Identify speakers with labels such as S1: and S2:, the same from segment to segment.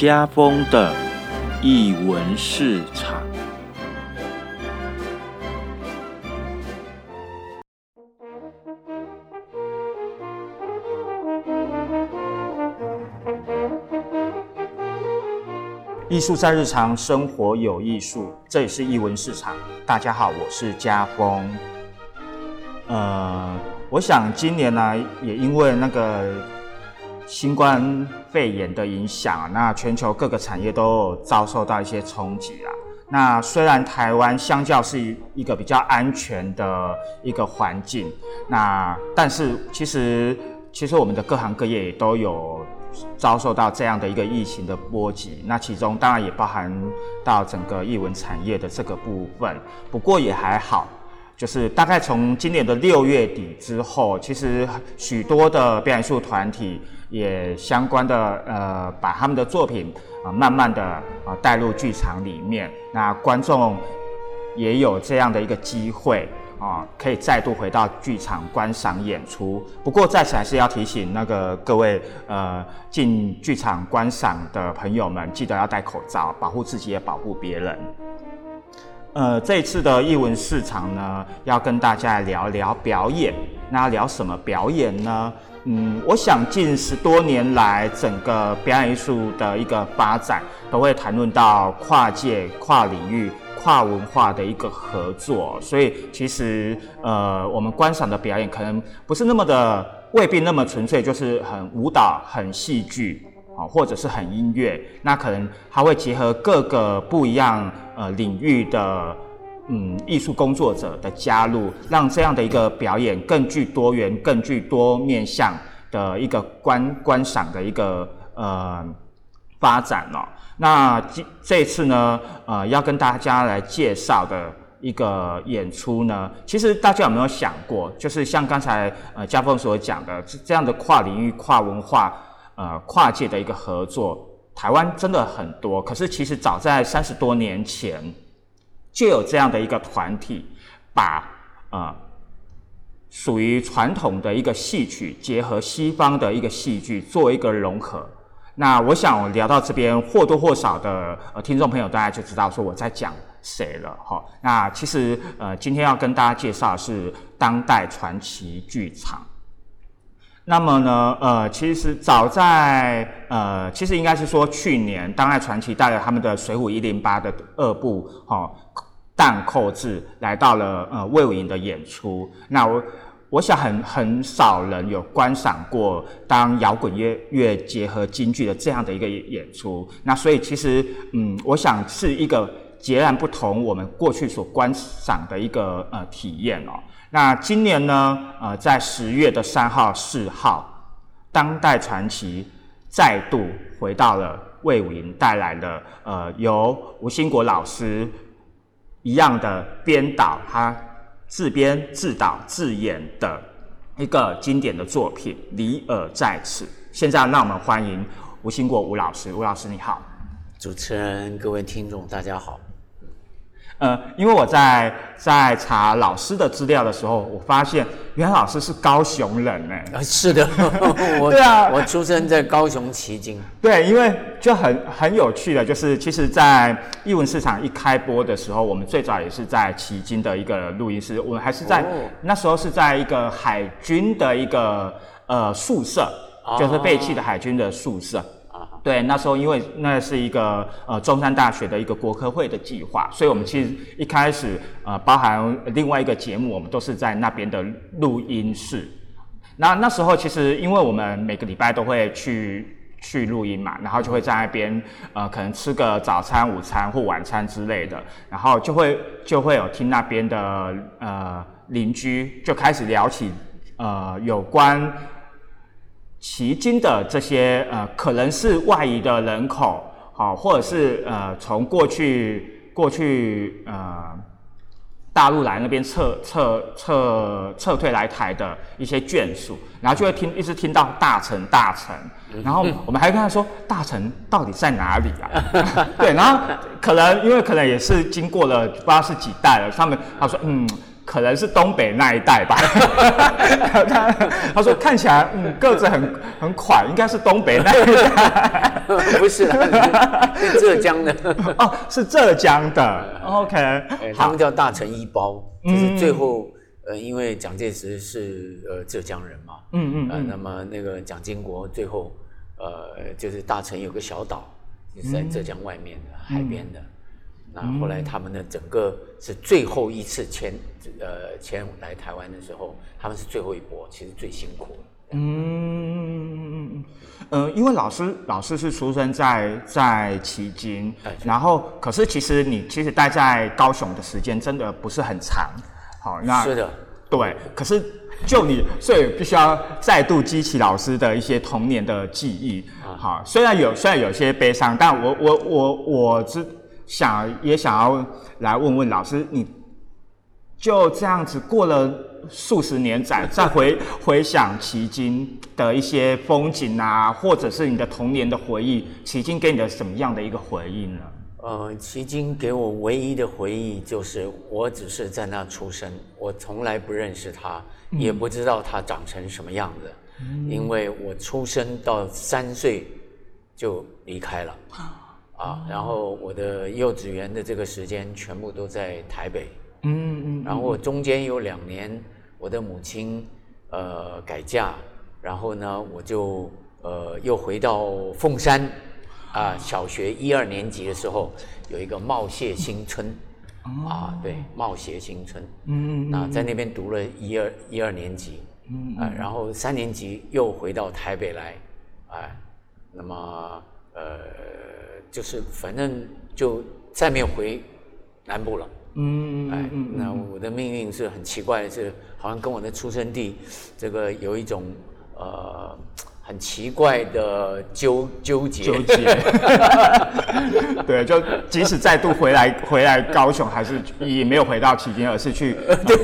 S1: 家风的译文市场。
S2: 艺术在日常生活有艺术，这里是艺文市场。大家好，我是家风。呃，我想今年呢，也因为那个新冠肺炎的影响，那全球各个产业都遭受到一些冲击啊。那虽然台湾相较是一个比较安全的一个环境，那但是其实其实我们的各行各业也都有。遭受到这样的一个疫情的波及，那其中当然也包含到整个艺文产业的这个部分。不过也还好，就是大概从今年的六月底之后，其实许多的表演艺术团体也相关的呃，把他们的作品啊，慢慢的啊带入剧场里面，那观众也有这样的一个机会。啊，可以再度回到剧场观赏演出。不过在此还是要提醒那个各位呃进剧场观赏的朋友们，记得要戴口罩，保护自己也保护别人。呃，这一次的艺文市场呢，要跟大家聊聊表演。那聊什么表演呢？嗯，我想近十多年来，整个表演艺术的一个发展，都会谈论到跨界、跨领域。跨文化的一个合作，所以其实呃，我们观赏的表演可能不是那么的，未必那么纯粹，就是很舞蹈、很戏剧啊，或者是很音乐，那可能它会结合各个不一样呃领域的嗯艺术工作者的加入，让这样的一个表演更具多元、更具多面向的一个观观赏的一个呃发展了。那这这次呢，呃，要跟大家来介绍的一个演出呢，其实大家有没有想过，就是像刚才呃家峰所讲的，这样的跨领域、跨文化、呃跨界的一个合作，台湾真的很多。可是其实早在三十多年前，就有这样的一个团体，把呃属于传统的一个戏曲，结合西方的一个戏剧，做一个融合。那我想我聊到这边，或多或少的呃听众朋友大家就知道说我在讲谁了哈。那其实呃今天要跟大家介绍是当代传奇剧场。那么呢呃其实早在呃其实应该是说去年当代传奇带着他们的《水浒一零八》的二部哈弹扣制来到了呃魏武营的演出。那我。我想很很少人有观赏过当摇滚乐乐结合京剧的这样的一个演出，那所以其实嗯，我想是一个截然不同我们过去所观赏的一个呃体验哦。那今年呢，呃，在十月的三号、四号，当代传奇再度回到了魏武营，带来了呃由吴兴国老师一样的编导他。自编自导自演的一个经典的作品《离尔在此》。现在让我们欢迎吴兴国吴老师。吴老师你好，
S3: 主持人各位听众大家好。
S2: 呃，因为我在在查老师的资料的时候，我发现原来老师是高雄人呢。
S3: 啊，是的，我对啊，我出生在高雄旗津。
S2: 对，因为就很很有趣的，就是其实，在艺文市场一开播的时候，我们最早也是在旗津的一个录音室，我们还是在那时候是在一个海军的一个呃宿舍，就是废弃的海军的宿舍。对，那时候因为那是一个呃中山大学的一个国科会的计划，所以我们其实一开始呃包含另外一个节目，我们都是在那边的录音室。那那时候其实因为我们每个礼拜都会去去录音嘛，然后就会在那边呃可能吃个早餐、午餐或晚餐之类的，然后就会就会有听那边的呃邻居就开始聊起呃有关。奇经的这些呃，可能是外移的人口，好，或者是呃，从过去过去呃，大陆来那边撤撤撤撤退来台的一些眷属，然后就会听一直听到大臣大臣，然后我们还跟他说大臣到底在哪里啊？对，然后可能因为可能也是经过了不知道是几代了，他们他说嗯。可能是东北那一带吧。他他说看起来嗯个子很很宽，应该是东北那一带。
S3: 不是啦，是浙江的。
S2: 哦，是浙江的。OK，
S3: 他们叫大成一包，就是最后呃，因为蒋介石是呃浙江人嘛，嗯嗯，那么那个蒋经国最后呃就是大成有个小岛，就是在浙江外面的海边的。那后来他们呢整个是最后一次前，呃，前来台湾的时候，他们是最后一波，其实最辛苦了。
S2: 嗯，呃，因为老师老师是出生在在旗津，然后可是其实你其实待在高雄的时间真的不是很长。
S3: 好，那是的，
S2: 对。可是就你，所以必须要再度激起老师的一些童年的记忆。好，虽然有虽然有些悲伤，但我我我我知。想也想要来问问老师，你就这样子过了数十年载，再回回想奇经的一些风景啊，或者是你的童年的回忆，奇经给你的什么样的一个回忆呢？
S3: 呃，奇经给我唯一的回忆就是，我只是在那出生，我从来不认识他，也不知道他长成什么样子，因为我出生到三岁就离开了。啊，然后我的幼稚园的这个时间全部都在台北，嗯嗯，然后中间有两年，我的母亲呃改嫁，然后呢我就呃又回到凤山，啊，小学一二年级的时候有一个茂谢新村，啊，对，茂谢新村，嗯嗯，那在那边读了一二一二年级，嗯啊，然后三年级又回到台北来，哎，那么呃。就是反正就再没有回南部了。嗯，哎，那我的命运是很奇怪的，是好像跟我的出生地这个有一种呃很奇怪的纠纠结。
S2: 纠结。对，就即使再度回来回来高雄，还是也没有回到旗津，而是去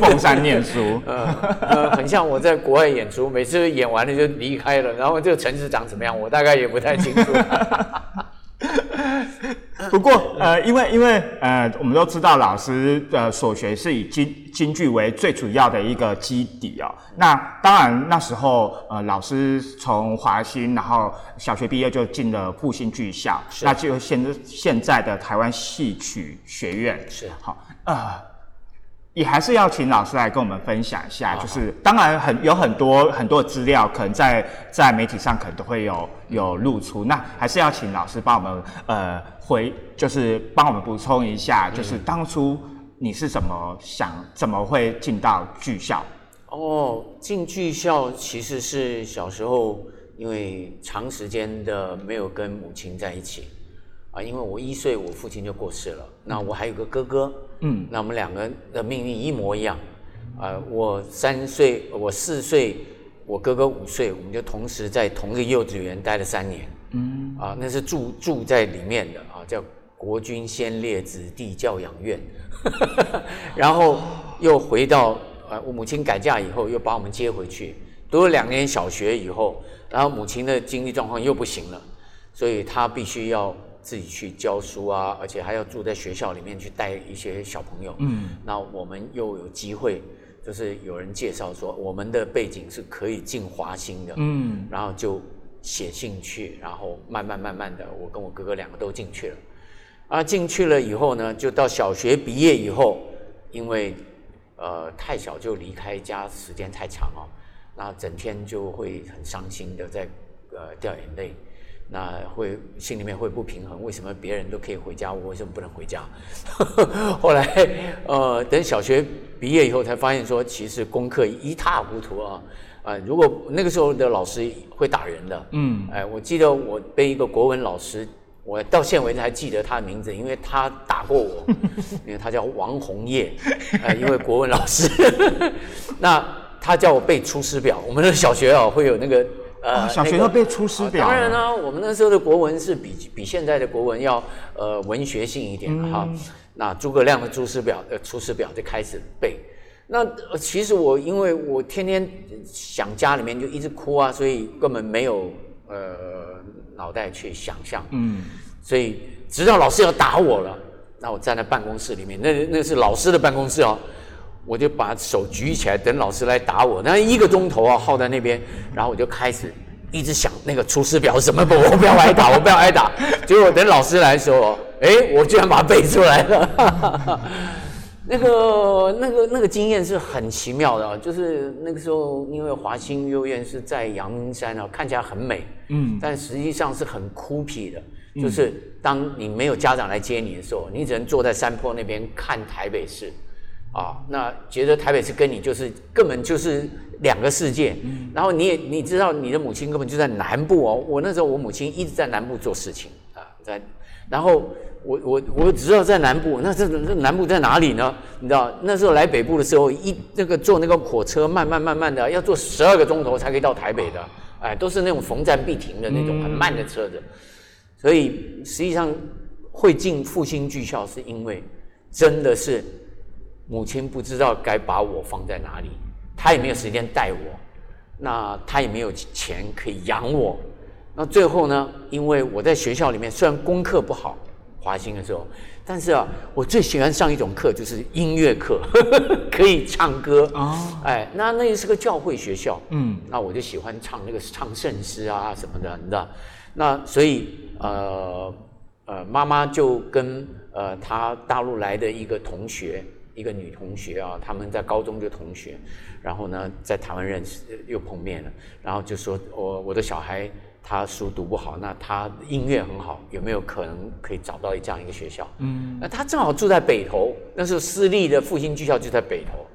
S2: 凤山念书。
S3: 呃，很像我在国外演出，每次演完了就离开了，然后这个城市长怎么样，我大概也不太清楚。
S2: 不过，呃，因为因为呃，我们都知道老师的所学是以京京剧为最主要的一个基底哦。那当然那时候，呃，老师从华兴，然后小学毕业就进了复兴剧校，那就现现在的台湾戏曲学院
S3: 是
S2: 好啊。也还是要请老师来跟我们分享一下，就是当然很有很多很多资料，可能在在媒体上可能都会有有露出，那还是要请老师帮我们呃回，就是帮我们补充一下，就是当初你是怎么想，怎么会进到剧校？
S3: 哦，进剧校其实是小时候因为长时间的没有跟母亲在一起。啊，因为我一岁，我父亲就过世了。那我还有个哥哥，嗯，那我们两个的命运一模一样。啊，我三岁，我四岁，我哥哥五岁，我们就同时在同一个幼稚园待了三年。嗯，啊，那是住住在里面的啊，叫国军先烈子弟教养院。然后又回到呃，我母亲改嫁以后，又把我们接回去，读了两年小学以后，然后母亲的经济状况又不行了，所以她必须要。自己去教书啊，而且还要住在学校里面去带一些小朋友。嗯，那我们又有机会，就是有人介绍说我们的背景是可以进华兴的。嗯，然后就写信去，然后慢慢慢慢的，我跟我哥哥两个都进去了。啊，进去了以后呢，就到小学毕业以后，因为呃太小就离开家时间太长哦，然后整天就会很伤心的在呃掉眼泪。那会心里面会不平衡，为什么别人都可以回家，我为什么不能回家？后来，呃，等小学毕业以后，才发现说，其实功课一塌糊涂啊！啊，如果那个时候的老师会打人的，嗯，哎，我记得我被一个国文老师，我到现为止还记得他的名字，因为他打过我，因为他叫王红叶，哎，因为国文老师，那他叫我背《出师表》，我们的小学啊会有那个。
S2: 呃，小学要背《出师表》。
S3: 当然呢，我们那时候的国文是比比现在的国文要呃文学性一点哈。那诸葛亮的《出师表》呃《出师表》就开始背。那其实我因为我天天想家里面就一直哭啊，所以根本没有呃脑袋去想象。嗯。所以直到老师要打我了，那我站在办公室里面，那那是老师的办公室哦。我就把手举起来，等老师来打我。那一个钟头啊，耗在那边，然后我就开始一直想那个出师表什么不，我不要挨打，我不要挨打。结果等老师来的时候，哎，我居然把它背出来了。那个、那个、那个经验是很奇妙的，就是那个时候，因为华兴幼儿园是在阳明山啊，看起来很美，嗯，但实际上是很枯僻的。就是当你没有家长来接你的时候，你只能坐在山坡那边看台北市，啊，那觉得台北是跟你就是根本就是两个世界。嗯然后你也你知道你的母亲根本就在南部哦，我那时候我母亲一直在南部做事情啊，在，然后。我我我只知道在南部，那这这南部在哪里呢？你知道那时候来北部的时候，一那个坐那个火车，慢慢慢慢的要坐十二个钟头才可以到台北的，哎，都是那种逢站必停的那种很慢的车子。所以实际上会进复兴剧校，是因为真的是母亲不知道该把我放在哪里，她也没有时间带我，那她也没有钱可以养我。那最后呢，因为我在学校里面虽然功课不好。华兴的时候，但是啊，我最喜欢上一种课，就是音乐课，可以唱歌哦。哎，那那也是个教会学校，嗯，那我就喜欢唱那个唱圣诗啊什么的，你知道？那所以呃呃，妈妈就跟呃她大陆来的一个同学，一个女同学啊，他们在高中就同学，然后呢在台湾认识又碰面了，然后就说我我的小孩。他书读不好，那他音乐很好，有没有可能可以找到这样一个学校？嗯，那他正好住在北投，那时候私立的复兴剧校就在北投，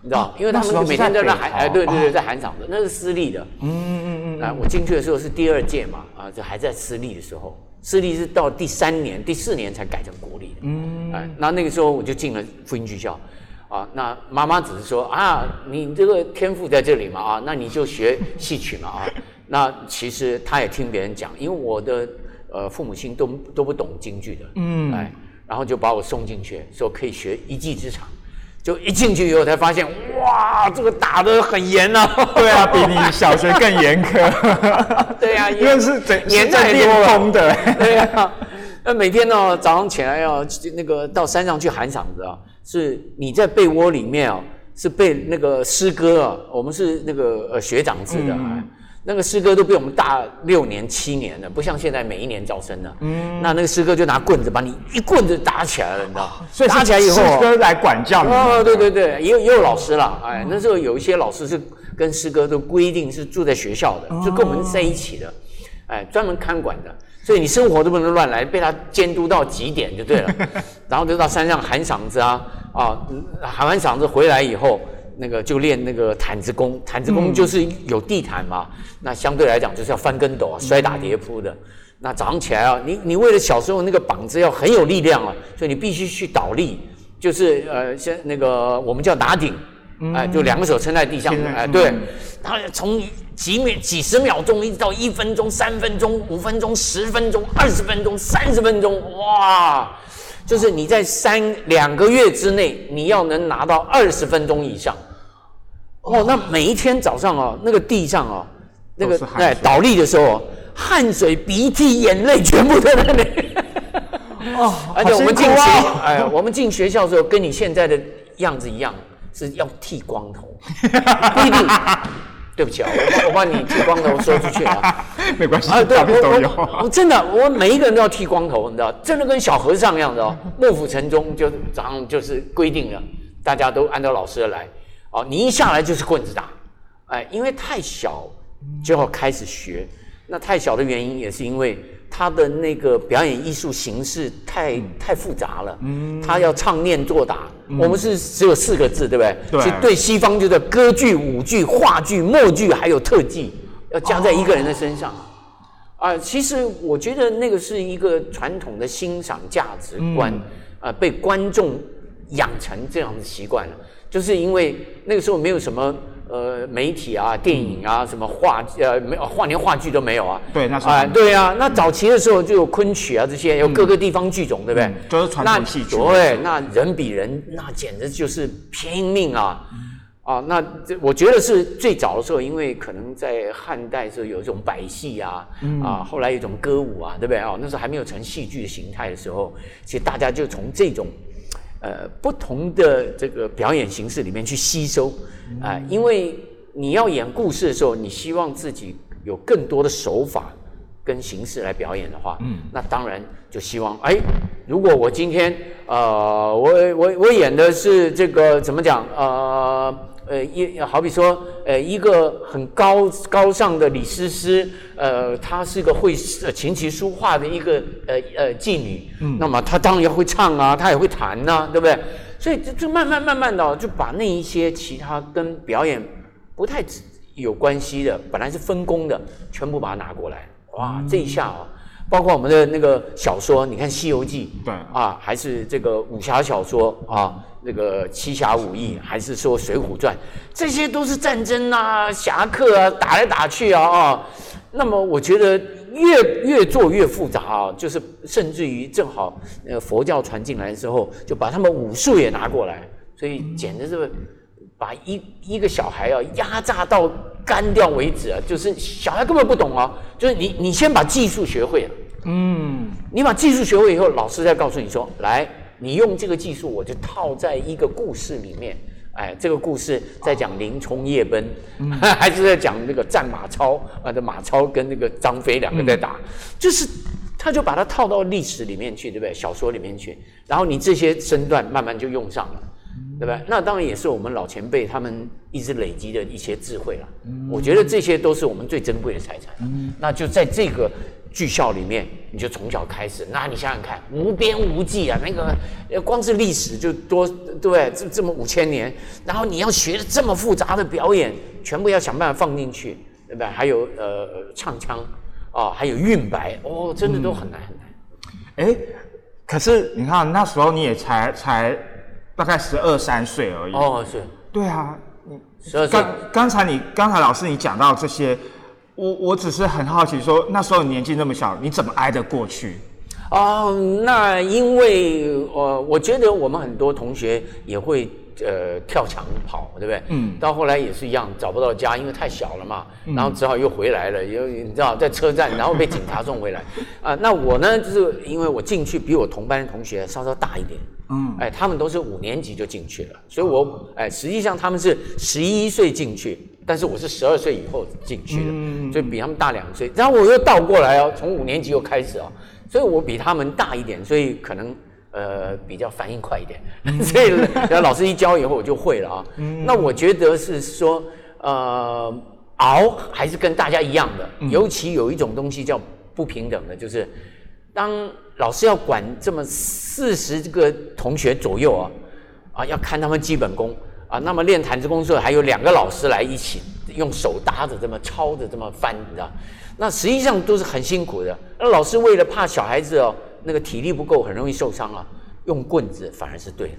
S3: 你知道，因为他们每天都在喊，哎，对对对，在喊嗓子，那是私立的。嗯嗯嗯。啊，我进去的时候是第二届嘛，啊，就还在私立的时候，私立是到第三年、第四年才改成国立的。嗯。哎，那那个时候我就进了复音剧校，啊，那妈妈只是说啊，你这个天赋在这里嘛，啊，那你就学戏曲嘛，啊。那其实她也听别人讲，因为我的呃父母亲都都不懂京剧的，嗯，哎，然后就把我送进去，说可以学一技之长，就一进去以后才发现，哇，这个打的很严呐，
S2: 对啊，比你小学更严苛，
S3: 对啊，
S2: 因为是整年代练功，的，
S3: 对啊，那每天呢早上起来要那个到山上去喊嗓子啊，是你在被窝里面啊，是被那个诗歌啊，我们是那个呃学长制的。那个师哥都比我们大六年七年了，不像现在每一年招生的。嗯，那那个师哥就拿棍子把你一棍子打起来了，你知道？
S2: 所以
S3: 打起来以后，
S2: 师哥来管教你。
S3: 哦，对对对，也有也有老师了。哎，那时候有一些老师是跟师哥都规定是住在学校的，就跟我们在一起的，哎，专门看管的。所以你生活都不能乱来，被他监督到极点就对了。然后就到山上喊嗓子啊啊，喊完嗓子回来以后。那个就练那个毯子功，毯子功就是有地毯嘛，那相对来讲就是要翻跟斗啊，摔打叠扑的。那早上起来啊，你你为了小时候那个膀子要很有力量啊，所以你必须去倒立，就是呃，先那个我们叫打顶，哎，就两个手撑在地上，哎，对，他从几秒几十秒钟一直到一分钟、三分钟、五分钟、十分钟、二十分钟、三十分钟，哇，就是你在三两个月之内，你要能拿到二十分钟以上。哦，那每一天早上哦，那个地上哦，那个哎倒立的时候，汗水、鼻涕、眼泪全部在那里。哦，而且我们进学，哎，我们进学校的时候跟你现在的样子一样，是要剃光头。不一定，对不起啊，我我帮你剃光头说出去
S2: 啊。没关系，啊，对，我
S3: 我真的，我每一个人都要剃光头，你知道，真的跟小和尚一样的哦，幕府城中就早上就是规定了，大家都按照老师的来。哦，你一下来就是棍子打，哎，因为太小就要开始学。那太小的原因也是因为他的那个表演艺术形式太太复杂了。嗯，他要唱念做打，我们是只有四个字，对不对？
S2: 对。
S3: 对西方就是歌剧、舞剧、话剧、默剧，还有特技，要加在一个人的身上。啊，其实我觉得那个是一个传统的欣赏价值观，啊，被观众养成这样的习惯了。就是因为那个时候没有什么呃媒体啊、电影啊、什么话呃没话连话剧都没有啊。
S2: 对，那时候啊，
S3: 对啊，那早期的时候就有昆曲啊这些，有各个地方剧种，对不对？
S2: 都是传统戏剧。
S3: 对，那人比人，那简直就是拼命啊！啊，那这我觉得是最早的时候，因为可能在汉代的时候有一种百戏啊，啊，后来有一种歌舞啊，对不对啊？那时候还没有成戏剧的形态的时候，其实大家就从这种。呃不同的这个表演形式里面去吸收啊、因为你要演故事的时候，你希望自己有更多的手法跟形式来表演的话，嗯，那当然就希望，哎，如果我今天呃，我我我演的是这个怎么讲，呃。呃，一好比说，呃，一个很高高尚的李师师，呃，她是个会呃琴棋书画的一个呃呃妓女，嗯，那么她当然要会唱啊，她也会弹呐、对不对？所以就就慢慢慢慢的哦就把那一些其他跟表演不太有关系的，本来是分工的，全部把它拿过来，哇，这一下哦。包括我们的那个小说，你看《西游记》，
S2: 对
S3: 啊，还是这个武侠小说啊，那个七侠五义，还是说《水浒传》，这些都是战争啊、侠客啊，打来打去啊啊。那么我觉得越越做越复杂啊，就是甚至于正好呃佛教传进来之后，就把他们武术也拿过来，所以简直是把一一个小孩啊压榨到干掉为止啊，就是小孩根本不懂啊，就是你你先把技术学会了。
S2: 嗯，
S3: 你把技术学会以后，老师再告诉你说，来，你用这个技术，我就套在一个故事里面。哎，这个故事在讲林冲夜奔，还是在讲那个战马超啊？这马超跟那个张飞两个在打，就是他就把它套到历史里面去，对不对？小说里面去，然后你这些身段慢慢就用上了。对不对？那当然也是我们老前辈他们一直累积的一些智慧了。我觉得这些都是我们最珍贵的财产。嗯那就在这个剧校里面，你就从小开始。那你想想看，无边无际啊，那个呃光是历史就多，对不对？这这么五千年，然后你要学这么复杂的表演，全部要想办法放进去，对不对？还有呃唱腔啊，还有韵白，哦，真的都很难很难。
S2: 哎，可是你看那时候你也才才大概十二三岁而已。
S3: 哦，是
S2: 对啊，
S3: 十二岁
S2: 刚刚才你刚才老师你讲到这些，我我只是很好奇说，那时候你年纪那么小，你怎么挨得过去？
S3: 哦，那因为呃，我觉得我们很多同学也会呃跳墙跑，对不对？
S2: 嗯
S3: 到后来也是一样，找不到家，因为太小了嘛，然后只好又回来了，因为你知道在车站，然后被警察送回来。啊、那我呢，就是因为我进去比我同班的同学稍稍大一点，
S2: 嗯，
S3: 哎，他们都是五年级就进去了，所以我哎，实际上他们是十一岁进去，但是我是十二岁以后进去的，
S2: 嗯
S3: 所以比他们大两岁。然后我又倒过来哦，从五年级又开始哦，所以我比他们大一点，所以可能呃比较反应快一点，所以然后老师一教以后我就会了啊。那我觉得是说呃熬还是跟大家一样的，尤其有一种东西叫不平等的，就是当老师要管这么四十个同学左右啊，啊，要看他们基本功啊，那么练弹指功的时候还有两个老师来一起用手搭着这么抄着这么翻，你知道？那实际上都是很辛苦的。那老师为了怕小孩子哦，那个体力不够，很容易受伤啊，用棍子反而是对的，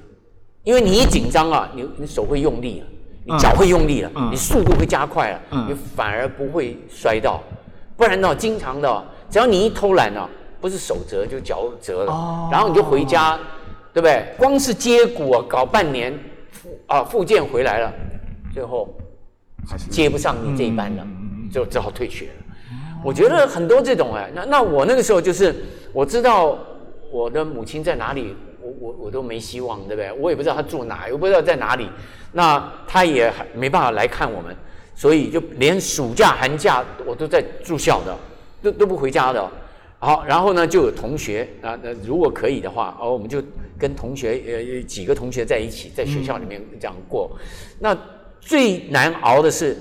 S3: 因为你一紧张啊，你你手会用力了，你脚会用力了，
S2: 嗯
S3: 你速度会加快了，
S2: 嗯
S3: 你反而不会摔到。不然呢，经常的哦，只要你一偷懒呢，不是手折就脚折了，
S2: 哦
S3: 然后你就回家，对不对？光是接骨啊，搞半年，复啊复健回来了，最后
S2: 还是
S3: 接不上你这一班了，
S2: 嗯
S3: 就只好退学了。我觉得很多这种哎，那那我那个时候就是我知道我的母亲在哪里，我我我都没希望，对不对？我也不知道她住哪，我不知道在哪里，那她也还没办法来看我们，所以就连暑假寒假我都在住校的，都都不回家的。好，然后呢，就有同学啊，那如果可以的话，哦，我们就跟同学呃几个同学在一起，在学校里面这样过。那最难熬的是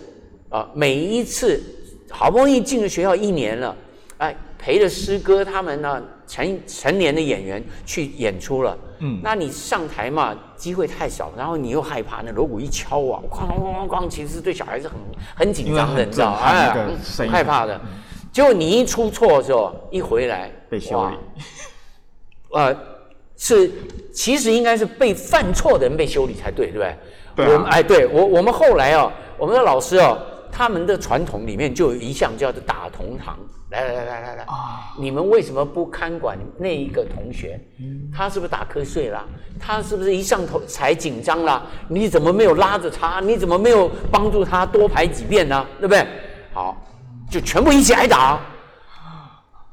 S3: 啊，每一次好不容易进了学校一年了，哎，陪着师哥他们呢成成年的演员去演出了，
S2: 嗯。
S3: 那你上台嘛，机会太少，然后你又害怕那锣鼓一敲啊，哐哐哐哐哐，其实对小孩子很很紧张的，你知道，哎，很害怕的。结果你一出错的时候，一回来
S2: 被修理，
S3: 呃，是其实应该是被犯错的人被修理才对，对不对？
S2: 对啊。
S3: 我们哎，对我我们后来哦，我们的老师哦，他们的传统里面就有一项叫做打同堂。来来来来来来，
S2: 啊
S3: 你们为什么不看管那一个同学？
S2: 嗯
S3: 他是不是打瞌睡啦？他是不是一上头才紧张啦？你怎么没有拉着他？你怎么没有帮助他多排几遍呢？对不对？好，就全部一起挨打。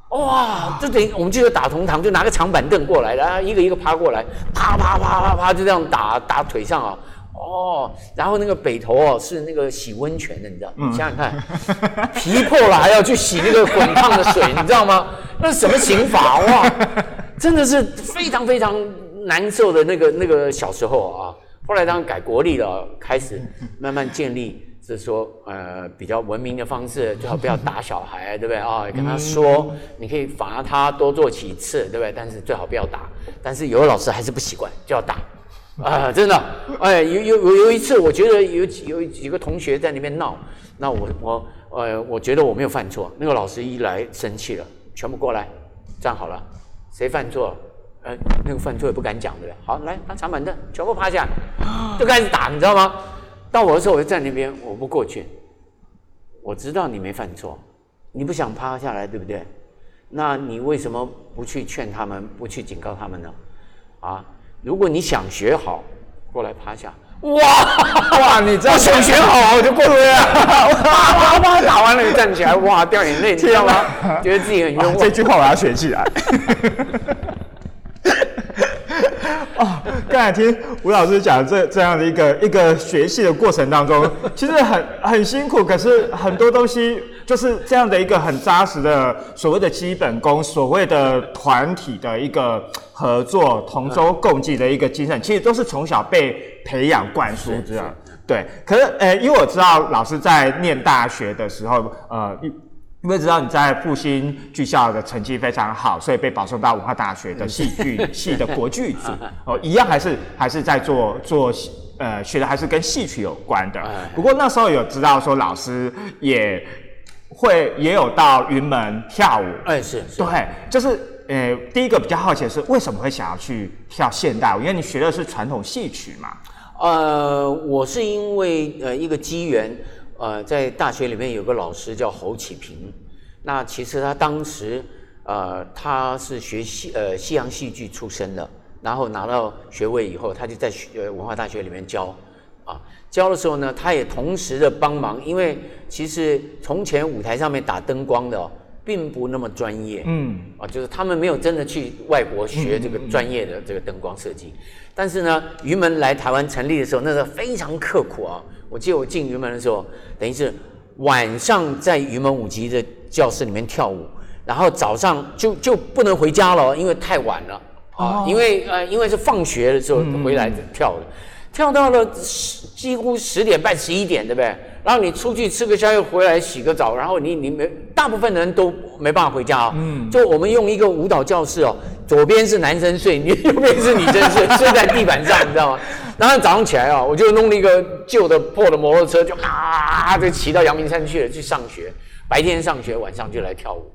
S3: 哇，就等于我们记得打同堂，就拿个长板凳过来，然后一个一个趴过来，啪啪啪啪啪就这样打打腿上啊。哦，然后那个北头哦是那个洗温泉的，你知道？你想想看，皮破了还要去洗那个滚烫的水，你知道吗？那是什么刑法哇？真的是非常非常难受的那个那个小时候啊。后来当然改国力了，开始慢慢建立。是说，呃，比较文明的方式，最好不要打小孩，对不对啊？跟他说，你可以罚他多做几次，对不对？但是最好不要打。但是有的老师还是不习惯，就要打，啊，真的，哎，有有有有一次，我觉得有有几个同学在那边闹，那我我呃，我觉得我没有犯错，那个老师一来生气了，全部过来站好了，谁犯错？呃，那个犯错也不敢讲，对不对？好，来拿长板凳，全部趴下，就开始打，你知道吗？到我的时候，我就站那边，我不过去。我知道你没犯错，你不想趴下来，对不对？那你为什么不去劝他们，不去警告他们呢？啊，如果你想学好，过来趴下。哇哇，你这样想学好，我就过来了。哇哇，打完了你站起来，哇，掉眼泪，你知道吗？觉得自己很冤枉。
S2: 这句话我要学起来。哦，刚才听吴老师讲这这样的一个一个学习的过程当中，其实很很辛苦，可是很多东西就是这样的一个很扎实的所谓的基本功，所谓的团体的一个合作、同舟共济的一个精神，其实都是从小被培养灌输这样。对，可是呃，因为我知道老师在念大学的时候，呃。因为知道你在复兴剧校的成绩非常好，所以被保送到文化大学的戏剧 系的国剧组哦，一样还是还是在做做呃学的还是跟戏曲有关的。不过那时候有知道说老师也会也有到云门跳舞，
S3: 哎是，
S2: 对，就是呃第一个比较好奇的是为什么会想要去跳现代舞？因为你学的是传统戏曲嘛。
S3: 呃，我是因为呃一个机缘。呃，在大学里面有个老师叫侯启平，那其实他当时，呃，他是学西呃西洋戏剧出身的，然后拿到学位以后，他就在学文化大学里面教，啊，教的时候呢，他也同时的帮忙，因为其实从前舞台上面打灯光的并不那么专业，嗯，啊，就是他们没有真的去外国学这个专业的这个灯光设计，但是呢，云门来台湾成立的时候，那时候非常刻苦啊。我记得我进云门的时候，等于是晚上在云门舞集的教室里面跳舞，然后早上就就不能回家了，因为太晚了。啊，因为呃因为是放学的时候回来跳的，跳到了十几乎十点半十一点，对不对？然后你出去吃个宵夜，回来洗个澡，然后你你没大部分人都没办法回家啊。嗯。就我们用一个舞蹈教室哦，左边是男生睡，你右边是女生睡，睡在地板上，你知道吗？然后早上起来啊，我就弄了一个旧的破的摩托车，就啊就骑到阳明山去了，去上学。白天上学，晚上就来跳舞，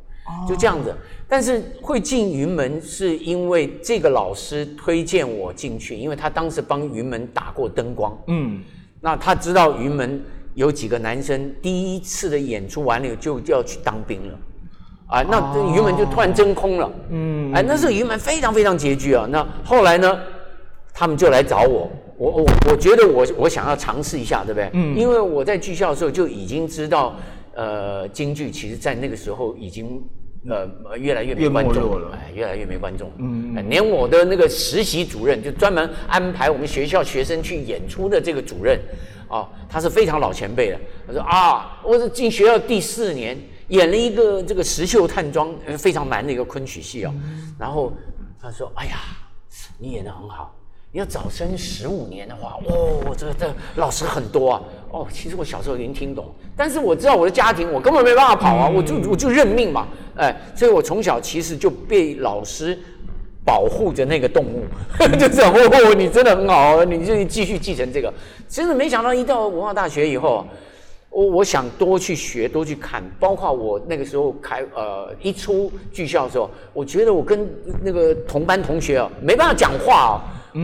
S3: 就这样子。但是会进云门，是因为这个老师推荐我进去，因为他当时帮云门打过灯光。嗯。那他知道云门。有几个男生第一次的演出完了就就要去当兵了，啊，那云门就突然真空了，嗯，哎，那时候云门非常非常拮据啊。那后来呢，他们就来找我，我我我觉得我我想要尝试一下，对不对？嗯，因为我在剧校的时候就已经知道，呃，京剧其实在那个时候已经呃越来越没观众了，哎，越来越没观众。嗯，连我的那个实习主任，就专门安排我们学校学生去演出的这个主任。哦，他是非常老前辈了。他说啊，我是进学校第四年，演了一个这个石秀探庄，非常难的一个昆曲戏哦。然后他说，哎呀，你演的很好，你要早生十五年的话，哦，这个这老师很多啊。哦，其实我小时候已经听懂，但是我知道我的家庭，我根本没办法跑啊，我就我就认命嘛，哎，所以我从小其实就被老师。保护着那个动物，就是哦，你真的很好，你就继续继承这个。真的没想到，一到文化大学以后，我我想多去学，多去看。包括我那个时候开呃一出剧校的时候，我觉得我跟那个同班同学啊没办法讲话啊，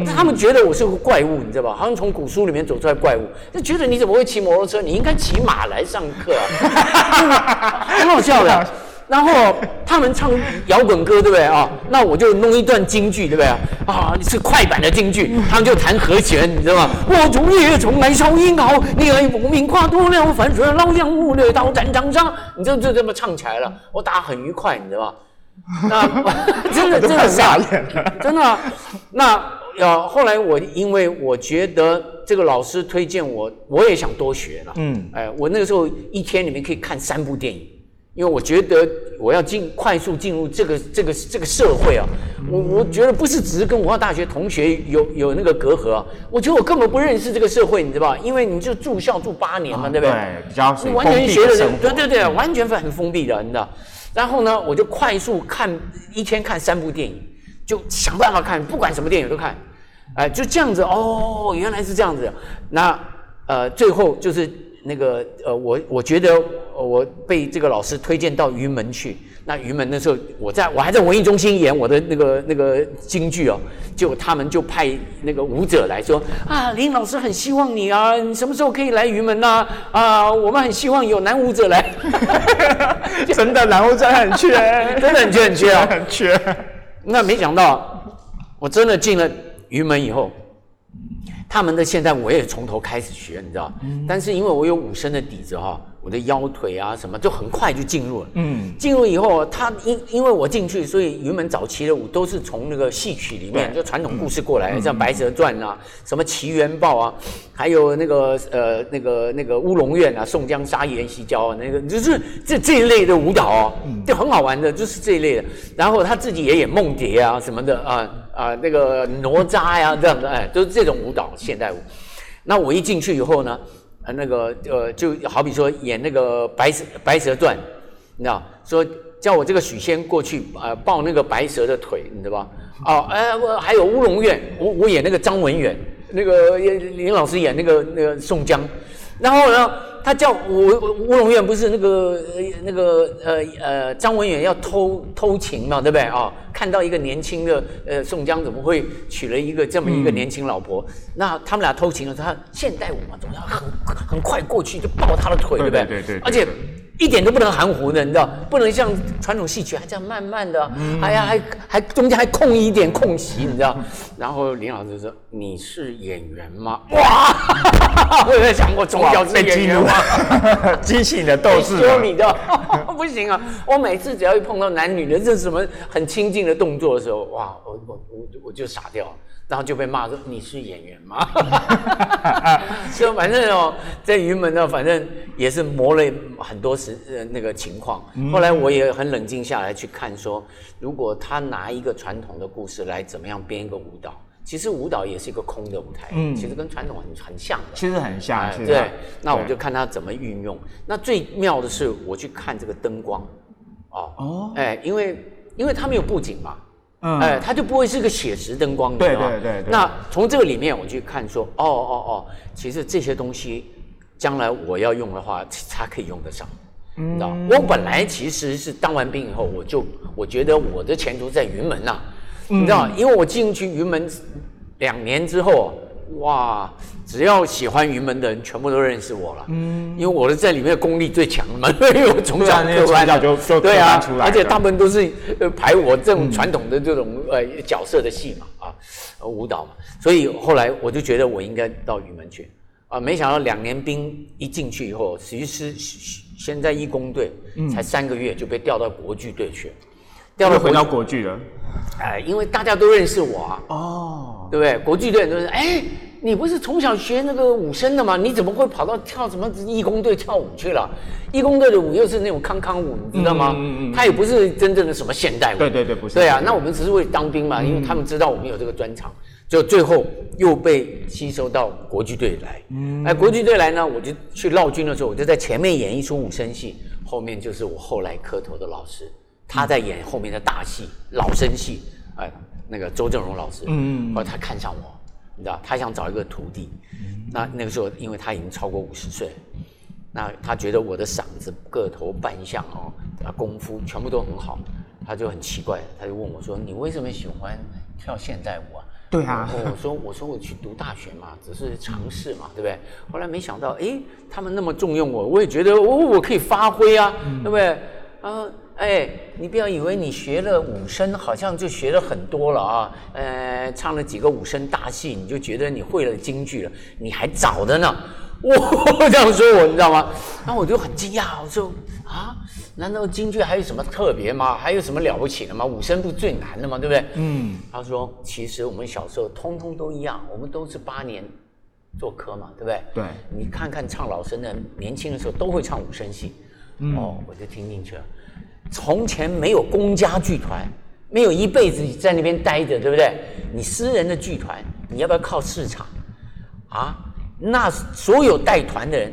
S3: 他们觉得我是个怪物，你知道吧？好像从古书里面走出来怪物，就觉得你怎么会骑摩托车？你应该骑马来上课啊，很好笑的。然后他们唱摇滚歌，对不对啊？那我就弄一段京剧，对不对啊？是快板的京剧，他们就弹和弦，你知道吗？我竹叶从来烧英豪，你爱不明跨多了反水老将，五略刀战张张，你就就这么唱起来了。我打很愉快，你知道吗？那 真的真的
S2: 傻
S3: 傻
S2: 眼了。
S3: 真的啊、那呃，后来我因为我觉得这个老师推荐我，我也想多学了。
S2: 嗯，
S3: 哎，我那个时候一天里面可以看三部电影，因为我觉得我要进快速进入这个这个这个社会啊，我我觉得不是只是跟文化大学同学有有那个隔阂啊，我觉得我根本不认识这个社会，你知道吧？因为你就住校住八年嘛，对不对？
S2: 对，比较属于
S3: 完
S2: 封
S3: 全学的对对对，完全很封闭的，你知道。然后呢，我就快速看一天看三部电影，就想办法看，不管什么电影都看，哎、就这样子哦，原来是这样子。那呃，最后就是那个呃，我我觉得呃我被这个老师推荐到云门去。那云门那时候我在我还在文艺中心演我的那个那个京剧哦，就他们就派那个舞者来说啊，林老师很希望你啊，你什么时候可以来云门呐、啊？我们很希望有男舞者来，
S2: 真的，男巫 真的很缺，
S3: 真的很缺很缺啊。
S2: 很缺。
S3: 那没想到，我真的进了云门以后，他们的现在我也从头开始学，你知道？但是因为我有武生的底子哈，我的腰腿啊什么，就很快就进入了。
S2: 嗯，
S3: 进入以后，他因因为我进去，所以云门早期的舞都是从那个戏曲里面，就传统故事过来，像《白蛇传》啊，什么《奇缘报》啊，还有那个呃那个那个乌龙院啊，宋江杀阎锡交啊，那个就是这这一类的舞蹈哦，就很好玩的，就是这一类的。然后他自己也演梦蝶啊什么的啊啊那个哪吒呀、这样的，哎，都是这种舞蹈现代舞。那我一进去以后呢，呃，那个呃，就好比说演那个白蛇《白蛇传》，你知道，说叫我这个许仙过去呃抱那个白蛇的腿，你知道吧？哦，哎、我还有乌龙院，我我演那个张文远，那个林老师演那个那个宋江，然后呢，他叫我乌龙院不是那个那个呃呃张文远要偷偷情嘛，对不对啊、看到一个年轻的呃宋江怎么会娶了一个这么一个年轻老婆？那他们俩偷情了，他现代舞嘛，总要很很快过去就抱她的腿，对不对？
S2: 对对对对
S3: 而且。一点都不能含糊的，你知道，不能像传统戏曲还这样慢慢的，哎呀，还还中间还空一点空隙，你知道。然后林老师说：“你是演员吗？”哇，我有在想过从小是演员吗？
S2: 了，激起你的斗志了。
S3: 羞你的，不行啊！我每次只要一碰到男女的这什么很亲近的动作的时候，哇，我我我我就傻掉，然后就被骂说你是演员吗？就反正哦，在云门呢，反正也是磨了很多时呃那个情况。后来我也很冷静下来去看说，如果他拿一个传统的故事来怎么样编一个舞蹈，其实舞蹈也是一个空的舞台，
S2: 嗯
S3: 其实跟传统很很像的。
S2: 其实很像，
S3: 哎对那我就看他怎么运用。那最妙的是，我去看这个灯光，哦，
S2: 哦
S3: 哎，因为因为他没有布景嘛，
S2: 嗯。
S3: 哎，它就不会是个写实灯光，
S2: 对对对对。
S3: 那从这个里面我去看说，哦哦哦，其实这些东西将来我要用的话，它可以用得上。你知道，
S2: 嗯。
S3: 我本来其实是当完兵以后，我就我觉得我的前途在云门呐、
S2: 嗯
S3: 你知道，因为我进去云门两年之后，哇，只要喜欢云门的人，全部都认识我了。嗯，因为我的在里面的功力最强嘛，因为我从小
S2: 对啊那个
S3: 科班
S2: 从小就就
S3: 对啊而且大部分都是呃排我这种传统的这种呃角色的戏嘛啊，呃舞蹈嘛，所以后来我就觉得我应该到云门去。啊，没想到两年兵一进去以后，其实先在义工队，才三个月就被调到国剧队去了，调到
S2: 回到国剧了。
S3: 哎，因为大家都认识我啊，
S2: 哦，
S3: 对不对？国剧队都是哎，你不是从小学那个武生的吗？你怎么会跑到跳什么义工队跳舞去了？义工队的舞又是那种康康舞，你知道吗？
S2: 嗯嗯嗯嗯
S3: 它也不是真正的什么现代舞。
S2: 对对对不是
S3: 对啊那我们只是为了当兵嘛，因为他们知道我们有这个专长，就最后又被吸收到国剧队来。
S2: 嗯
S3: 哎，国剧队来呢，我就去绕军的时候，我就在前面演一出武生戏，后面就是我后来磕头的老师，他在演后面的大戏老生戏，哎，那个周正荣老师，
S2: 嗯
S3: 后来他看上我，你知道，他想找一个徒弟，那那个时候因为他已经超过五十岁，那他觉得我的嗓子、个头、扮相哦，啊，功夫全部都很好，他就很奇怪，他就问我说：“你为什么喜欢跳现代舞啊？”
S2: 对啊
S3: 我我说我说我去读大学嘛，只是尝试嘛，对不对？后来没想到，哎，他们那么重用我，我也觉得我我可以发挥啊，对不对？啊，哎，你不要以为你学了武生，好像就学了很多了啊，呃，唱了几个武生大戏，你就觉得你会了京剧了，你还早的呢。我，这样说我，你知道吗？然后我就很惊讶，我说啊，难道京剧还有什么特别吗？还有什么了不起的吗？武生不是最难的吗？对不对？嗯。他说，其实我们小时候通通都一样，我们都是八年做科嘛，对不对？
S2: 对。
S3: 你看看唱老生的，年轻的时候都会唱武生戏。哦，我就听进去了。从前没有公家剧团，没有一辈子在那边待着，对不对？你私人的剧团，你要不要靠市场？啊，那所有带团的人，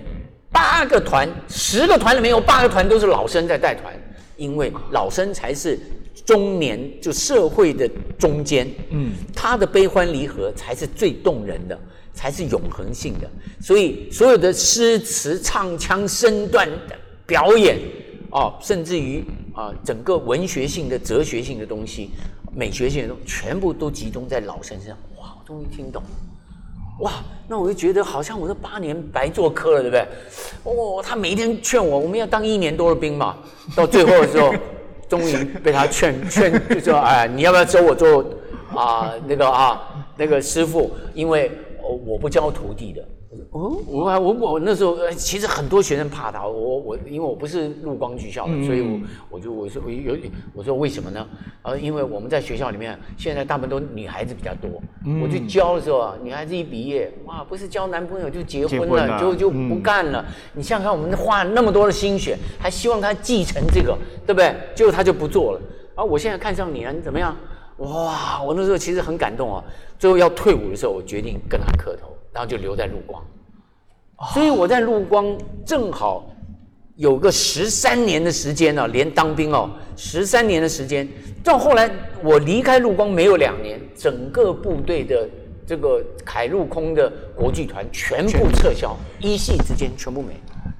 S3: 八个团、十个团里面有八个团都是老生在带团，因为老生才是中年就社会的中间，嗯，他的悲欢离合才是最动人的，才是永恒性的。所以所有的诗词、唱腔、身段的表演，哦，甚至于啊，整个文学性的、哲学性的东西、美学性的东西，全部都集中在老生身上。哇，我终于听懂了。哇，那我就觉得好像我这八年白做科了，对不对？哦，他每一天劝我，我们要当一年多的兵嘛，到最后的时候，终于被他劝劝，就说哎，你要不要收我做啊那个啊那个师傅？因为我不教徒弟的。哦，我我我那时候呃，其实很多学生怕他，我我因为我不是陆光剧校的，所以我我就我说我有我说为什么呢？呃，因为我们在学校里面现在大部分都女孩子比较多，我去教的时候啊，女孩子一毕业哇，不是交男朋友就结婚了，就就不干了。你想想看，我们花那么多的心血，还希望他继承这个，对不对？结果他就不做了。啊我现在看上你了，你怎么样？哇，我那时候其实很感动啊。最后要退伍的时候，我决定跟他磕头，然后就留在陆光。所以我在陆光正好有个十三年的时间呢，连当兵哦，十三年的时间。到后来我离开陆光没有两年，整个部队的这个凯陆空的国剧团全部撤销，一系之间全部没。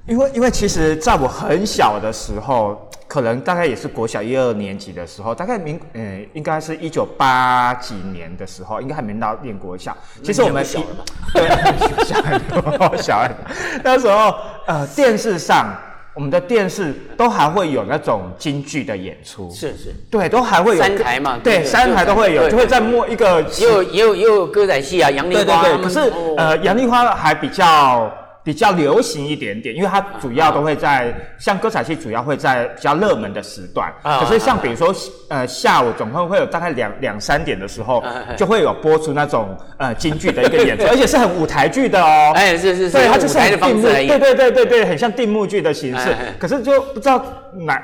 S2: 因为因为其实在我很小的时候。可能大概也是国小一二年级的时候，大概民呃，应该是一九八几年的时候，应该还没到念国小。
S3: 其实我们小了嘛，
S2: 对，小很多，小很多。那时候呃，电视上我们的电视都还会有那种京剧的演出，
S3: 是是，
S2: 对，都还会有
S3: 三台嘛，
S2: 对，三台都会有，就会在摸一个
S3: 也有也有也有歌仔戏啊，杨丽花对对，
S2: 可是呃，杨丽花还比较。比较流行一点点，因为它主要都会在像歌仔戏，主要会在比较热门的时段。可是像比如说，呃，下午总会会有大概两两三点的时候，就会有播出那种呃京剧的一个演出，而且是很舞台剧的哦。
S3: 哎，是是是，对，它就是很定目，对
S2: 对对对对，很像定目剧的形式。可是就不知道哪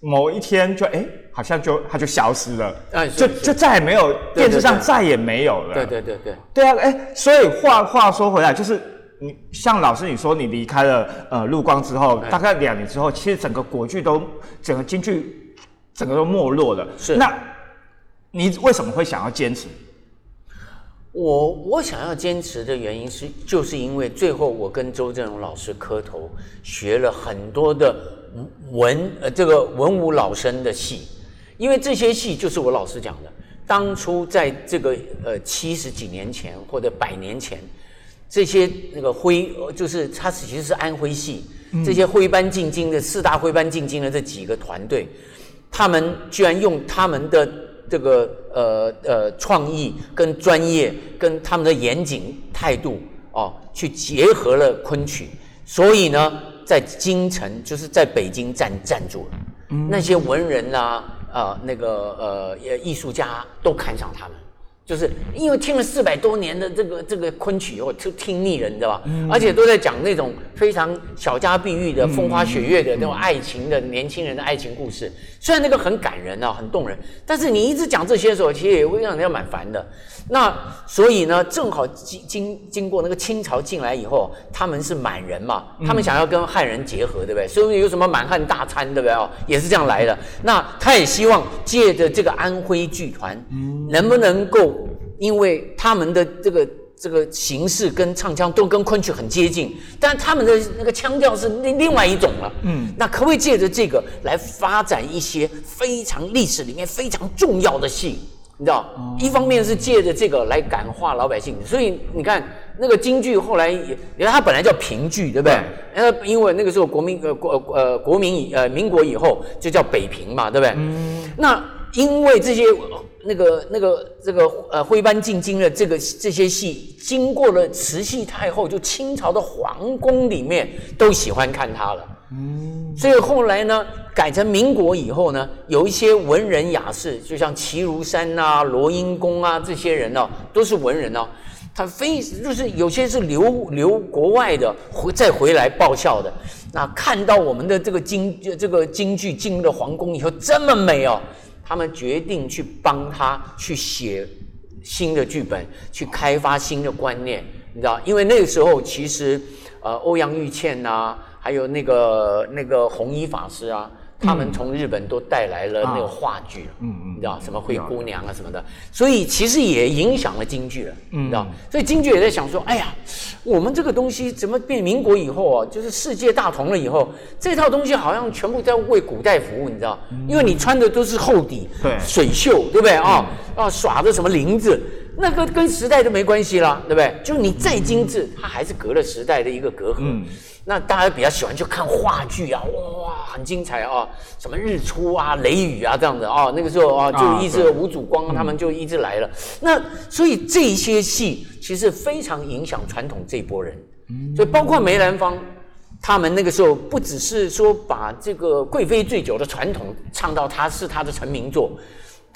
S2: 某一天就哎，好像就它就消失了，就就再也没有电视上再也没有了。
S3: 对对对对，
S2: 对啊，哎，所以话话说回来就是。你像老师你说你离开了呃陆光之后，大概两年之后，其实整个国剧都整个京剧整个都没落了。
S3: 是
S2: 那，你为什么会想要坚持？
S3: 我我想要坚持的原因是，就是因为最后我跟周振荣老师磕头，学了很多的文呃这个文武老生的戏，因为这些戏就是我老师讲的，当初在这个呃七十几年前或者百年前。这些那个徽，就是它其实是安徽系，这些徽班进京的四大徽班进京的这几个团队，他们居然用他们的这个呃呃创意跟专业跟他们的严谨态度哦，去结合了昆曲，所以呢，在京城就是在北京站站住了，那些文人呐啊那个呃艺术家都看上他们。就是因为听了四百多年的这个这个昆曲以后，就听腻了，你知道吧？而且都在讲那种非常小家碧玉的风花雪月的那种爱情的年轻人的爱情故事。虽然那个很感人啊，很动人，但是你一直讲这些的时候，其实也会让人家蛮烦的。那所以呢，正好经经经过那个清朝进来以后，他们是满人嘛，他们想要跟汉人结合，对不对？所以有什么满汉大餐，对不对？哦，也是这样来的。那他也希望借着这个安徽剧团，能不能够？因为他们的这个这个形式跟唱腔都跟昆曲很接近，但他们的那个腔调是另另外一种了。嗯，那可不可以借着这个来发展一些非常历史里面非常重要的戏？你知道，一方面是借着这个来感化老百姓，所以你看那个京剧后来也，因为它本来叫评剧，对不对？呃，因为那个时候国民呃国呃国民以呃民国以后就叫北平嘛，对不对？嗯，那因为这些。那个那个这个呃徽班进京的这个这些戏，经过了慈禧太后，就清朝的皇宫里面都喜欢看它了。嗯，所以后来呢，改成民国以后呢，有一些文人雅士，就像齐如山啊、罗英公啊这些人呢，都是文人哦。他非就是有些是留留国外的回再回来报效的，那看到我们的这个京这个京剧进入了皇宫以后这么美哦，他们决定去帮他去写新的剧本，去开发新的观念，你知道？因为那个时候其实呃欧阳玉倩呐，还有那个那个红衣法师啊。他们从日本都带来了那个话剧，嗯嗯，你知道什么灰姑娘啊什么的，所以其实也影响了京剧了，你知道？所以京剧也在想说，哎呀，我们这个东西怎么变民国以后啊，就是世界大同了以后，这套东西好像全部在为古代服务，你知道？因为你穿的都是厚底，
S2: 对，
S3: 水袖，对不对？啊？啊，耍的什么绫子，那个跟时代都没关系啦，对不对？就是你再精致，它还是隔了时代的一个隔阂。那大家比较喜欢去看话剧啊，哇，很精彩啊，什么日出啊、雷雨啊这样的啊，那个时候啊，就一直吴祖光他们就一直来了。那所以这些戏其实非常影响传统这波人，所以包括梅兰芳，他们那个时候不只是说把这个贵妃醉酒的传统唱到他是他的成名作。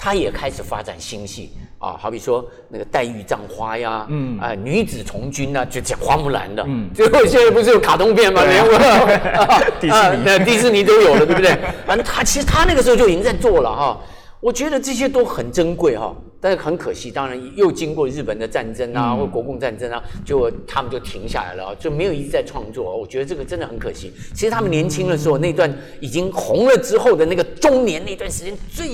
S3: 他也开始发展新戏啊，好比说那个黛玉葬花呀，嗯，啊，女子从军呐，就讲花木兰的，嗯，最后现在不是有卡通片吗？连
S2: 迪士尼，
S3: 那迪士尼都有了，对不对？反正他其实他那个时候就已经在做了哈。我觉得这些都很珍贵哈，但是很可惜，当然又经过日本的战争啊，或国共战争啊，就他们就停下来了，就没有一直在创作。我觉得这个真的很可惜。其实他们年轻的时候那段已经红了之后的那个中年那段时间最。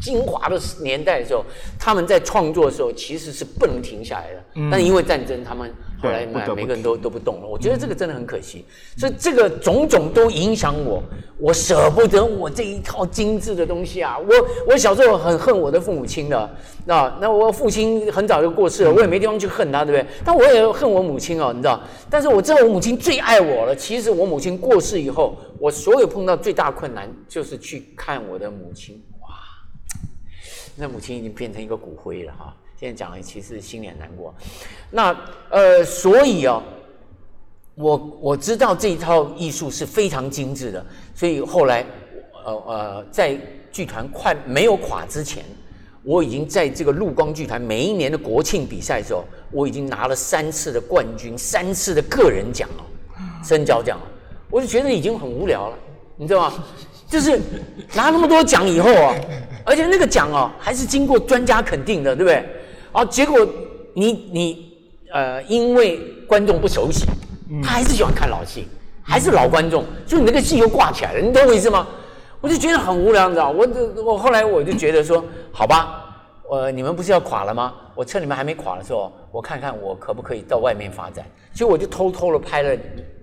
S3: 精华的年代的时候，他们在创作的时候其实是不能停下来的。嗯，但因为战争，他们后来每每个人都都不动了。我觉得这个真的很可惜。所以这个种种都影响我，我舍不得我这一套精致的东西啊。我我小时候很恨我的父母亲的，那那我父亲很早就过世了，我也没地方去恨他，对不对？但我也恨我母亲哦，你知道？但是我知道我母亲最爱我了。其实我母亲过世以后，我所有碰到最大困难就是去看我的母亲。那母亲已经变成一个骨灰了哈，现在讲了其实心里很难过。那呃，所以啊，我我知道这一套艺术是非常精致的，所以后来呃呃，在剧团快没有垮之前，我已经在这个陆光剧团每一年的国庆比赛的时候，我已经拿了三次的冠军，三次的个人奖哦，深交奖，我就觉得已经很无聊了，你知道吗？就是拿那么多奖以后啊，而且那个奖哦，还是经过专家肯定的，对不对？啊，结果你你呃，因为观众不熟悉，他还是喜欢看老戏，还是老观众，所以你那个戏又挂起来了，你懂我意思吗？我就觉得很无聊，你知道？我我后来我就觉得说，好吧，呃，你们不是要垮了吗？我趁你们还没垮的时候，我看看我可不可以到外面发展。所以我就偷偷的拍了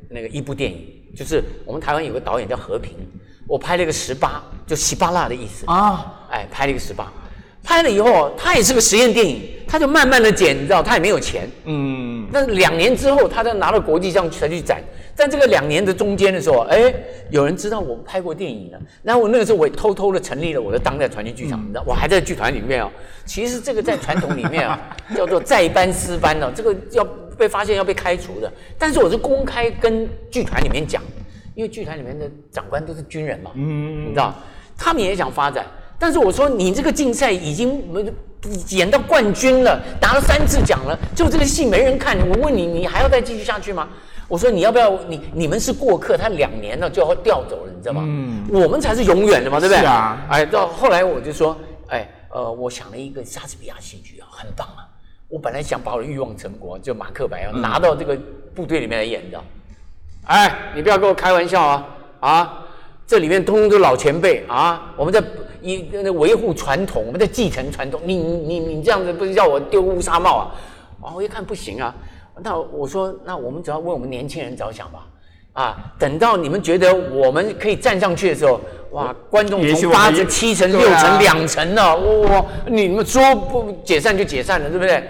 S3: 那个一部电影，就是我们台湾有个导演叫和平。我拍了一个十八，就稀巴烂的意思啊！哎，拍了一个十八，拍了以后，他也是个实验电影，他就慢慢的剪，你知道，他也没有钱，嗯。那两年之后，他再拿到国际上才去展，在这个两年的中间的时候，哎，有人知道我拍过电影了，然后我那个时候我也偷偷的成立了我的当代传奇剧场，你知道，我还在剧团里面哦。其实这个在传统里面啊，叫做再班私班的，这个要被发现要被开除的，但是我是公开跟剧团里面讲。因为剧团里面的长官都是军人嘛，嗯，你知道，他们也想发展，但是我说你这个竞赛已经演到冠军了，拿了三次奖了，就这个戏没人看，我问你，你还要再继续下去吗？我说你要不要？你你们是过客，他两年了就要调走了，你知道吗？嗯，我们才是永远的嘛，对不对？
S2: 是啊。
S3: 哎，到后来我就说，哎，呃，我想了一个莎士比亚戏剧啊，很棒啊。我本来想把我的欲望成果，就马克白要拿到这个部队里面来演的。哎，你不要跟我开玩笑啊！啊，这里面通通都是老前辈啊！我们在一那维护传统，我们在继承传统。你你你这样子不是叫我丢乌纱帽啊？啊，我一看不行啊！那我说，那我们只要为我们年轻人着想吧。啊，等到你们觉得我们可以站上去的时候，哇，观众从八成、七成、六成、两成了，哇！你们说不解散就解散了，对不对？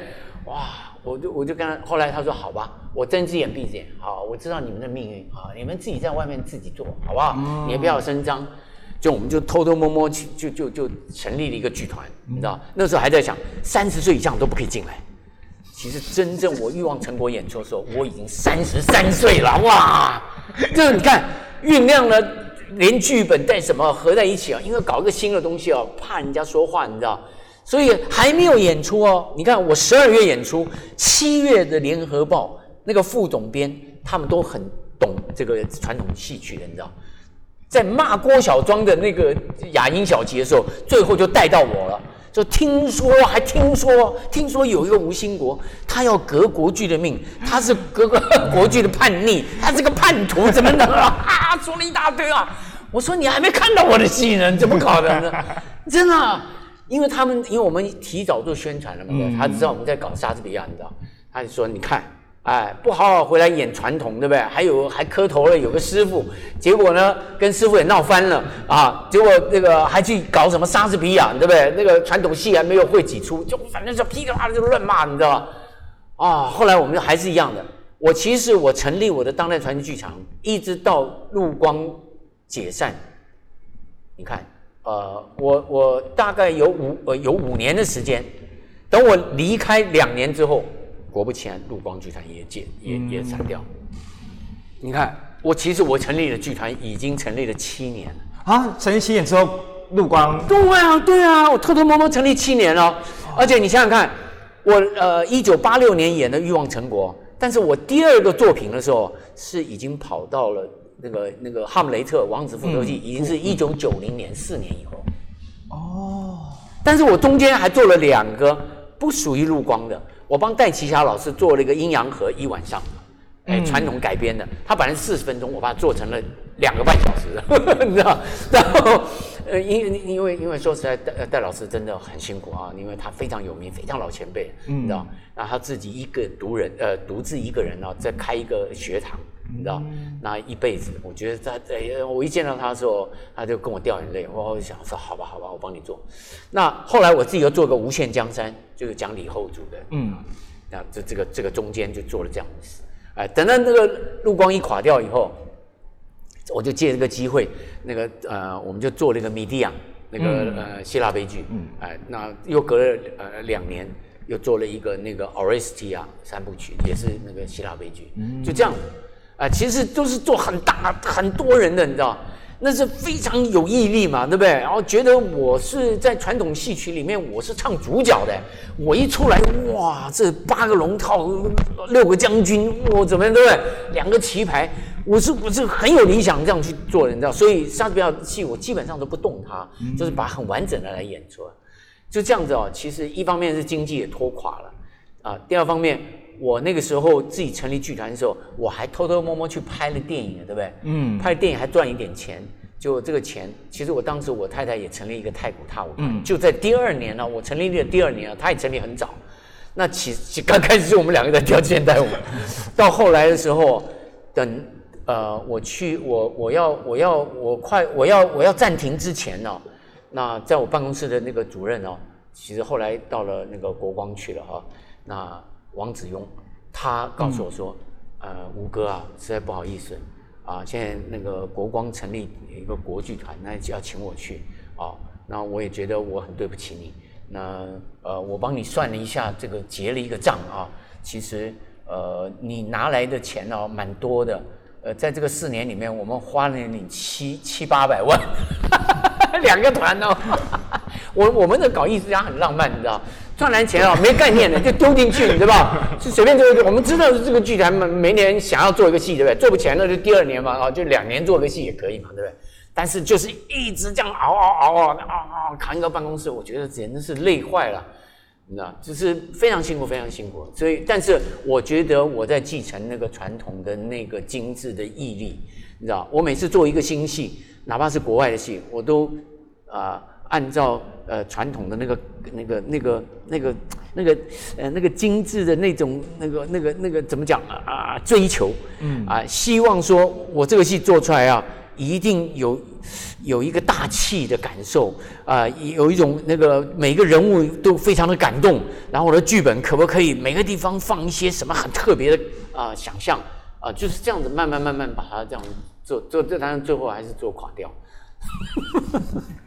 S3: 哇！我就我就跟他，后来他说好吧，我睁只眼闭只眼，好，我知道你们的命运啊，你们自己在外面自己做好不好？你也不要声张。就我们就偷偷摸摸去就就就成立了一个剧团，你知道？那时候还在想，三十岁以上都不可以进来。其实真正我欲望成果演出的时候，我已经三十三岁了，哇！这你看酝酿了，连剧本带什么合在一起啊？因为搞一个新的东西哦，怕人家说话，你知道？所以还没有演出哦。你看我十二月演出，七月的联合报那个副总编，他们都很懂这个传统戏曲的，你知道？在骂郭小庄的那个雅音小节的时候，最后就带到我了。就听说，还听说，听说有一个吴兴国，他要革国剧的命，他是革 国剧的叛逆，他是个叛徒，怎么能啊？说了一大堆啊！我说你还没看到我的戏呢，怎么搞的呢？真的，因为他们，因为我们提早做宣传了嘛，他知道我们在搞莎士比亚，你知道，他就说你看。哎，不好好回来演传统，对不对？还有还磕头了，有个师傅，结果呢，跟师傅也闹翻了啊！结果那个还去搞什么莎士比亚，对不对？那个传统戏还没有会几出，就反正就噼里啪啦就乱骂，你知道吗？啊！后来我们还是一样的。我其实我成立我的当代传奇剧场，一直到陆光解散，你看，呃，我我大概有五呃有五年的时间，等我离开两年之后。果不其然，陆光剧团也解也也散掉。你看，我其实我成立的剧团已经成立了七年了
S2: 啊！成立七年之后，陆光
S3: 对啊对啊，我偷偷摸摸成立七年了。而且你想想看，我呃一九八六年演的《欲望成国》，但是我第二个作品的时候是已经跑到了那个那个《哈姆雷特王子复仇记》，已经是一九九零年四年以后。哦，但是我中间还做了两个不属于陆光的。我帮戴奇霞老师做了一个阴阳合一晚上，哎，传统改编的，他本来四十分钟，我把它做成了两个半小时，你知道？然后，呃，因因为因为说实在，戴戴老师真的很辛苦啊，因为他非常有名，非常老前辈，你知道？然后他自己一个独人，呃，独自一个人呢，在开一个学堂。你知道，那一辈子，我觉得他在我一见到他的时候，他就跟我掉眼泪。我想说，好吧，好吧，我帮你做。那后来我自己又做个无限江山，就是讲李后主的。嗯，那这这个这个中间就做了这样的事。哎，等到那个陆光一垮掉以后，我就借这个机会，那个呃，我们就做了一个米蒂亚那个呃希腊悲剧。嗯，哎，那又隔了呃两年，又做了一个那个 Orestia 三部曲，也是那个希腊悲剧。嗯，就这样。啊，其实都是做很大很多人的，你知道，那是非常有毅力嘛，对不对？然后觉得我是在传统戏曲里面，我是唱主角的，我一出来，哇，这八个龙套，六个将军，我怎么样，对不对？两个棋牌，我是我是很有理想这样去做的，你知道，所以莎士比亚戏我基本上都不动它，就是把很完整的来演出来，就这样子哦。其实一方面是经济也拖垮了，啊，第二方面。我那个时候自己成立剧团的时候，我还偷偷摸摸去拍了电影，对不对？嗯。拍电影还赚一点钱，就这个钱，其实我当时我太太也成立一个太古踏舞团，就在第二年呢，我成立的第二年啊，她也成立很早。那其实刚开始是我们两个在跳现代舞，到后来的时候，等呃我去我我要我要我快我要我要暂停之前呢，那在我办公室的那个主任哦，其实后来到了那个国光去了哈，那。王子庸，他告诉我说：“呃，吴哥啊，实在不好意思啊，现在那个国光成立一个国剧团，那就要请我去啊。那我也觉得我很对不起你。那呃，我帮你算了一下，这个结了一个账啊。其实呃，你拿来的钱呢，蛮多的。呃，在这个四年里面，我们花了你七七八百万，两个团哦。我我们的搞艺术家很浪漫，你知道。”赚来钱啊，没概念的就丢进去，对吧？是随便做一个。我们知道这个剧团每每年想要做一个戏，对不对？做不起来那就第二年嘛，啊，就两年做个戏也可以嘛，对不对？但是就是一直这样熬熬熬啊啊啊，扛一个办公室，我觉得简直是累坏了，你知道，就是非常辛苦，非常辛苦。所以，但是我觉得我在继承那个传统的那个精致的毅力，你知道，我每次做一个新戏，哪怕是国外的戏，我都啊。按照呃传统的那个那个那个那个那个呃那个精致的那种那个那个那个怎么讲啊啊追求，嗯啊希望说我这个戏做出来啊一定有有一个大气的感受啊有一种那个每个人物都非常的感动，然后我的剧本可不可以每个地方放一些什么很特别的啊想象啊就是这样子慢慢慢慢把它这样做做这当然最后还是做垮掉。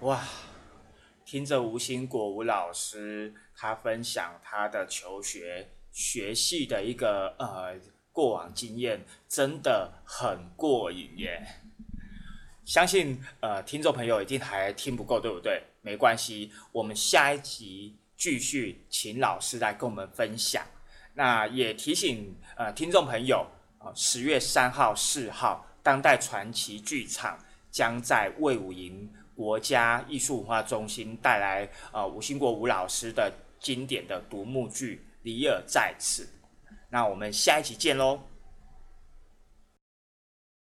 S2: 哇，听着吴兴国吴老师他分享他的求学学系的一个呃过往经验，真的很过瘾耶。相信呃听众朋友一定还听不够，对不对？没关系，我们下一集继续请老师来跟我们分享。那也提醒呃听众朋友，呃十月三号、四号，当代传奇剧场将在魏武营国家艺术文化中心带来呃吴兴国吴老师的经典的独幕剧《李尔在此》。那我们下一集见喽！